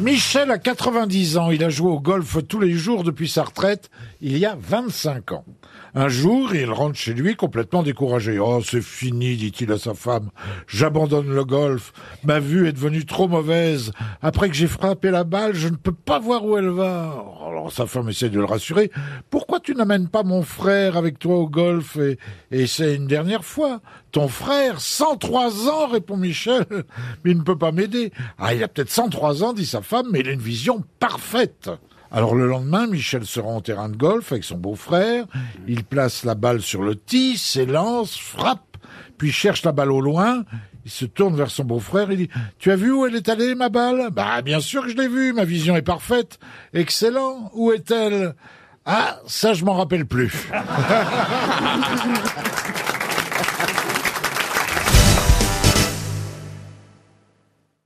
Michel a 90 ans. Il a joué au golf tous les jours depuis sa retraite il y a 25 ans. Un jour, il rentre chez lui complètement découragé. Oh, c'est fini, dit-il à sa femme. J'abandonne le golf. Ma vue est devenue trop mauvaise. Après que j'ai frappé la balle, je ne peux pas voir où elle va. Alors sa femme essaie de le rassurer. Pourquoi tu n'amènes pas mon frère avec toi au golf et, et c'est une dernière fois Ton frère, 103 ans, répond Michel. Mais il ne peut pas m'aider. Ah, il a peut-être 103 ans, dit sa femme, mais il a une vision parfaite. Alors le lendemain, Michel se rend au terrain de golf avec son beau-frère. Il place la balle sur le tee, s'élance, frappe, puis cherche la balle au loin. Il se tourne vers son beau-frère et dit Tu as vu où elle est allée, ma balle? Bah bien sûr que je l'ai vue, ma vision est parfaite. Excellent. Où est-elle? Ah, ça je m'en rappelle plus.